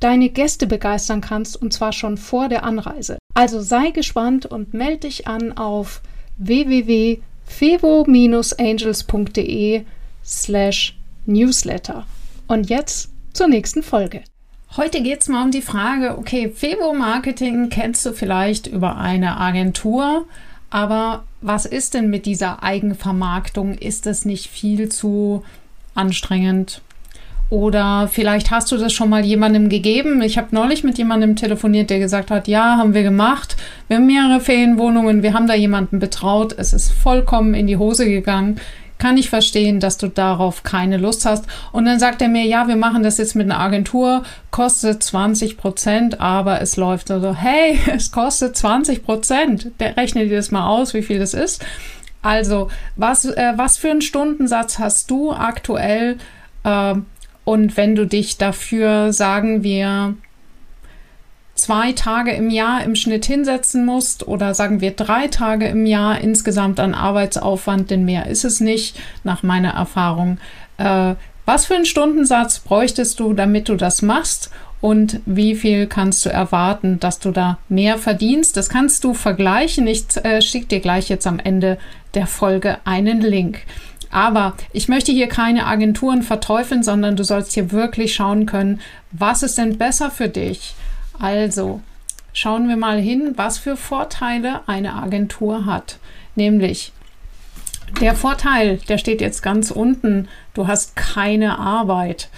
deine Gäste begeistern kannst, und zwar schon vor der Anreise. Also sei gespannt und melde dich an auf www.fevo-angels.de slash newsletter. Und jetzt zur nächsten Folge. Heute geht es mal um die Frage, okay, Febo-Marketing kennst du vielleicht über eine Agentur, aber was ist denn mit dieser Eigenvermarktung? Ist es nicht viel zu anstrengend? Oder vielleicht hast du das schon mal jemandem gegeben. Ich habe neulich mit jemandem telefoniert, der gesagt hat, ja, haben wir gemacht. Wir haben mehrere Ferienwohnungen, wir haben da jemanden betraut. Es ist vollkommen in die Hose gegangen kann ich verstehen, dass du darauf keine Lust hast. Und dann sagt er mir, ja, wir machen das jetzt mit einer Agentur, kostet 20 Prozent, aber es läuft so, hey, es kostet 20 Prozent. Rechne dir das mal aus, wie viel das ist. Also, was, äh, was für einen Stundensatz hast du aktuell? Und wenn du dich dafür, sagen wir, zwei Tage im Jahr im Schnitt hinsetzen musst oder sagen wir drei Tage im Jahr insgesamt an Arbeitsaufwand, denn mehr ist es nicht, nach meiner Erfahrung. Äh, was für einen Stundensatz bräuchtest du, damit du das machst? Und wie viel kannst du erwarten, dass du da mehr verdienst? Das kannst du vergleichen. Ich äh, schicke dir gleich jetzt am Ende der Folge einen Link. Aber ich möchte hier keine Agenturen verteufeln, sondern du sollst hier wirklich schauen können, was ist denn besser für dich? Also schauen wir mal hin, was für Vorteile eine Agentur hat. Nämlich der Vorteil, der steht jetzt ganz unten, du hast keine Arbeit.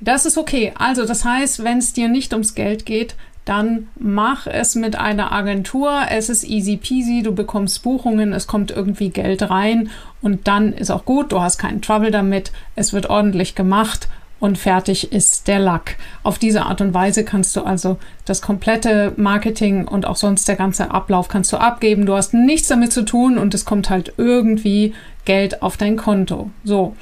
Das ist okay. Also das heißt, wenn es dir nicht ums Geld geht, dann mach es mit einer Agentur. Es ist easy peasy, du bekommst Buchungen, es kommt irgendwie Geld rein und dann ist auch gut, du hast keinen Trouble damit, es wird ordentlich gemacht und fertig ist der Lack. Auf diese Art und Weise kannst du also das komplette Marketing und auch sonst der ganze Ablauf kannst du abgeben. Du hast nichts damit zu tun und es kommt halt irgendwie Geld auf dein Konto. So.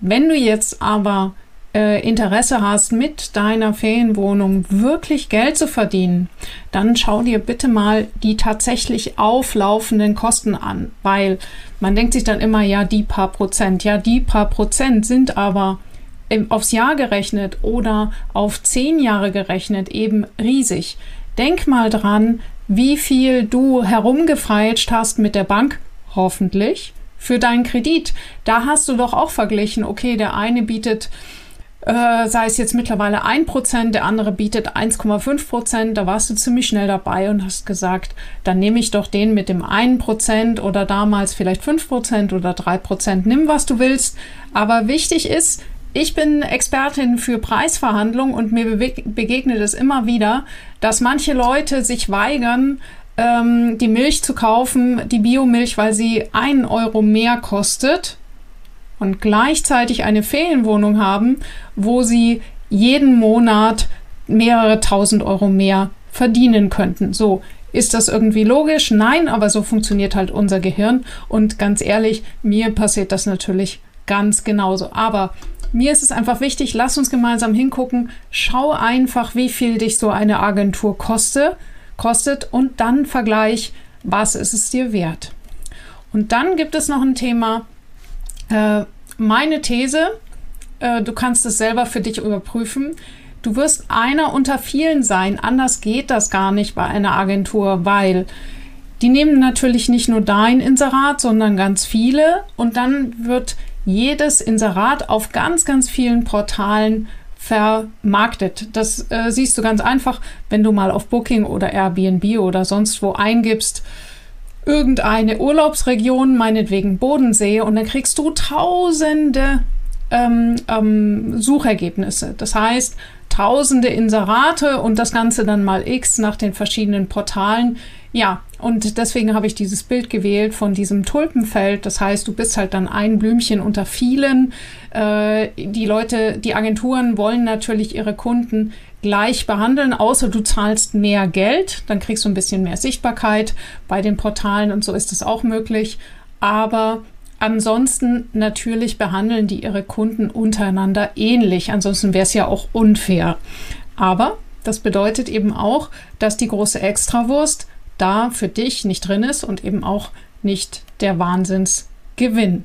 Wenn du jetzt aber äh, Interesse hast, mit deiner Ferienwohnung wirklich Geld zu verdienen, dann schau dir bitte mal die tatsächlich auflaufenden Kosten an, weil man denkt sich dann immer, ja, die paar Prozent, ja, die paar Prozent sind aber aufs Jahr gerechnet oder auf zehn Jahre gerechnet eben riesig. Denk mal dran, wie viel du herumgefeilscht hast mit der Bank, hoffentlich, für deinen Kredit. Da hast du doch auch verglichen, okay, der eine bietet, äh, sei es jetzt mittlerweile 1%, der andere bietet 1,5%, da warst du ziemlich schnell dabei und hast gesagt, dann nehme ich doch den mit dem 1% oder damals vielleicht 5% oder 3%, nimm was du willst. Aber wichtig ist, ich bin Expertin für Preisverhandlungen und mir begegnet es immer wieder, dass manche Leute sich weigern, ähm, die Milch zu kaufen, die Biomilch, weil sie einen Euro mehr kostet und gleichzeitig eine Ferienwohnung haben, wo sie jeden Monat mehrere tausend Euro mehr verdienen könnten. So, ist das irgendwie logisch? Nein, aber so funktioniert halt unser Gehirn. Und ganz ehrlich, mir passiert das natürlich ganz genauso. Aber mir ist es einfach wichtig, lass uns gemeinsam hingucken. Schau einfach, wie viel dich so eine Agentur koste, kostet und dann vergleich, was ist es dir wert. Und dann gibt es noch ein Thema, äh, meine These, äh, du kannst es selber für dich überprüfen. Du wirst einer unter vielen sein. Anders geht das gar nicht bei einer Agentur, weil die nehmen natürlich nicht nur dein Inserat, sondern ganz viele und dann wird jedes Inserat auf ganz, ganz vielen Portalen vermarktet. Das äh, siehst du ganz einfach, wenn du mal auf Booking oder Airbnb oder sonst wo eingibst, irgendeine Urlaubsregion, meinetwegen Bodensee, und dann kriegst du tausende ähm, ähm, Suchergebnisse. Das heißt, tausende Inserate und das Ganze dann mal x nach den verschiedenen Portalen. Ja, und deswegen habe ich dieses Bild gewählt von diesem Tulpenfeld. Das heißt, du bist halt dann ein Blümchen unter vielen. Äh, die Leute, die Agenturen wollen natürlich ihre Kunden gleich behandeln, außer du zahlst mehr Geld. Dann kriegst du ein bisschen mehr Sichtbarkeit bei den Portalen und so ist es auch möglich. Aber Ansonsten natürlich behandeln die ihre Kunden untereinander ähnlich. Ansonsten wäre es ja auch unfair. Aber das bedeutet eben auch, dass die große Extrawurst da für dich nicht drin ist und eben auch nicht der Wahnsinnsgewinn.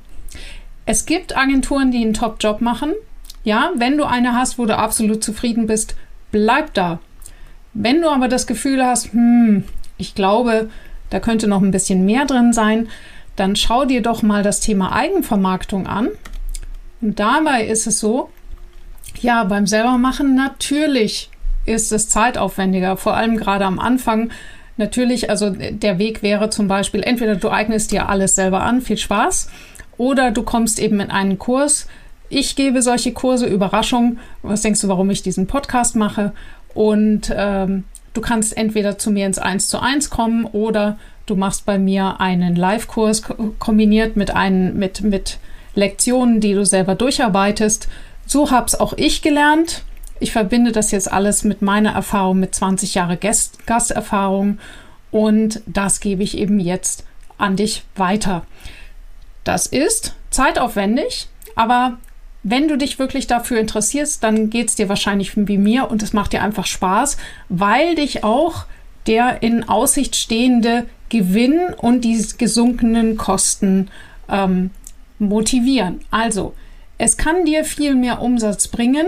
Es gibt Agenturen, die einen Top-Job machen. Ja, wenn du eine hast, wo du absolut zufrieden bist, bleib da. Wenn du aber das Gefühl hast, hm, ich glaube, da könnte noch ein bisschen mehr drin sein, dann schau dir doch mal das Thema Eigenvermarktung an. Und dabei ist es so, ja, beim selbermachen natürlich ist es zeitaufwendiger, vor allem gerade am Anfang. Natürlich, also der Weg wäre zum Beispiel, entweder du eignest dir alles selber an, viel Spaß, oder du kommst eben in einen Kurs. Ich gebe solche Kurse, Überraschung. Was denkst du, warum ich diesen Podcast mache? Und ähm, du kannst entweder zu mir ins 1 zu 1 kommen oder Du machst bei mir einen Live-Kurs kombiniert mit, einen, mit, mit Lektionen, die du selber durcharbeitest. So habe es auch ich gelernt. Ich verbinde das jetzt alles mit meiner Erfahrung, mit 20 Jahre Gast Gasterfahrung und das gebe ich eben jetzt an dich weiter. Das ist zeitaufwendig, aber wenn du dich wirklich dafür interessierst, dann geht es dir wahrscheinlich wie mir und es macht dir einfach Spaß, weil dich auch der in Aussicht stehende Gewinn und die gesunkenen Kosten ähm, motivieren. Also, es kann dir viel mehr Umsatz bringen.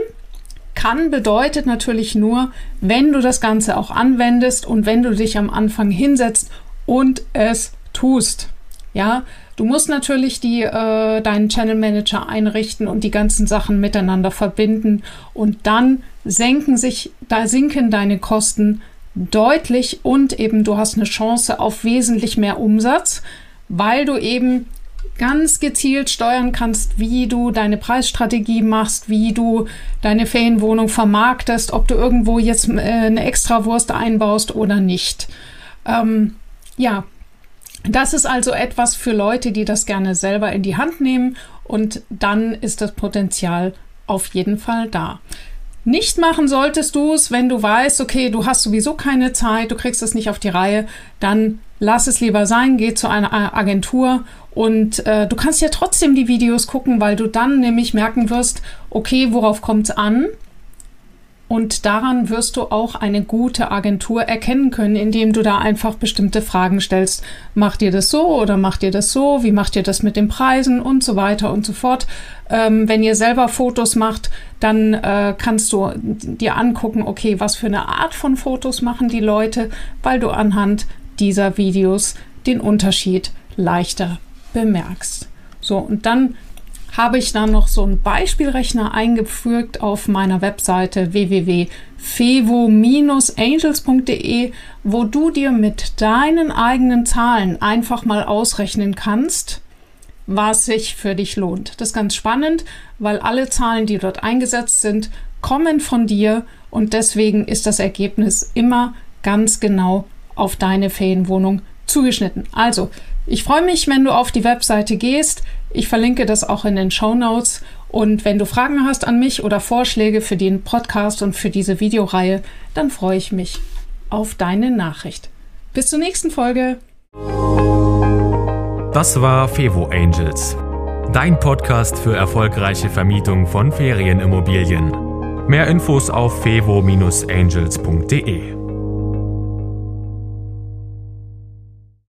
Kann bedeutet natürlich nur, wenn du das Ganze auch anwendest und wenn du dich am Anfang hinsetzt und es tust. Ja, du musst natürlich die, äh, deinen Channel Manager einrichten und die ganzen Sachen miteinander verbinden und dann senken sich, da sinken deine Kosten deutlich und eben du hast eine Chance auf wesentlich mehr Umsatz, weil du eben ganz gezielt steuern kannst, wie du deine Preisstrategie machst, wie du deine Ferienwohnung vermarktest, ob du irgendwo jetzt äh, eine Extrawurst einbaust oder nicht. Ähm, ja, das ist also etwas für Leute, die das gerne selber in die Hand nehmen und dann ist das Potenzial auf jeden Fall da. Nicht machen solltest du es, wenn du weißt, okay, du hast sowieso keine Zeit, du kriegst es nicht auf die Reihe, dann lass es lieber sein, geh zu einer Agentur und äh, du kannst ja trotzdem die Videos gucken, weil du dann nämlich merken wirst, okay, worauf kommt es an? Und daran wirst du auch eine gute Agentur erkennen können, indem du da einfach bestimmte Fragen stellst. Macht ihr das so oder macht ihr das so? Wie macht ihr das mit den Preisen und so weiter und so fort? Ähm, wenn ihr selber Fotos macht, dann äh, kannst du dir angucken, okay, was für eine Art von Fotos machen die Leute, weil du anhand dieser Videos den Unterschied leichter bemerkst. So, und dann habe ich dann noch so einen Beispielrechner eingefügt auf meiner Webseite www.fevo-angels.de, wo du dir mit deinen eigenen Zahlen einfach mal ausrechnen kannst, was sich für dich lohnt. Das ist ganz spannend, weil alle Zahlen, die dort eingesetzt sind, kommen von dir und deswegen ist das Ergebnis immer ganz genau auf deine Ferienwohnung zugeschnitten. Also, ich freue mich, wenn du auf die Webseite gehst. Ich verlinke das auch in den Show Notes. Und wenn du Fragen hast an mich oder Vorschläge für den Podcast und für diese Videoreihe, dann freue ich mich auf deine Nachricht. Bis zur nächsten Folge. Das war Fevo Angels, dein Podcast für erfolgreiche Vermietung von Ferienimmobilien. Mehr Infos auf fevo-angels.de.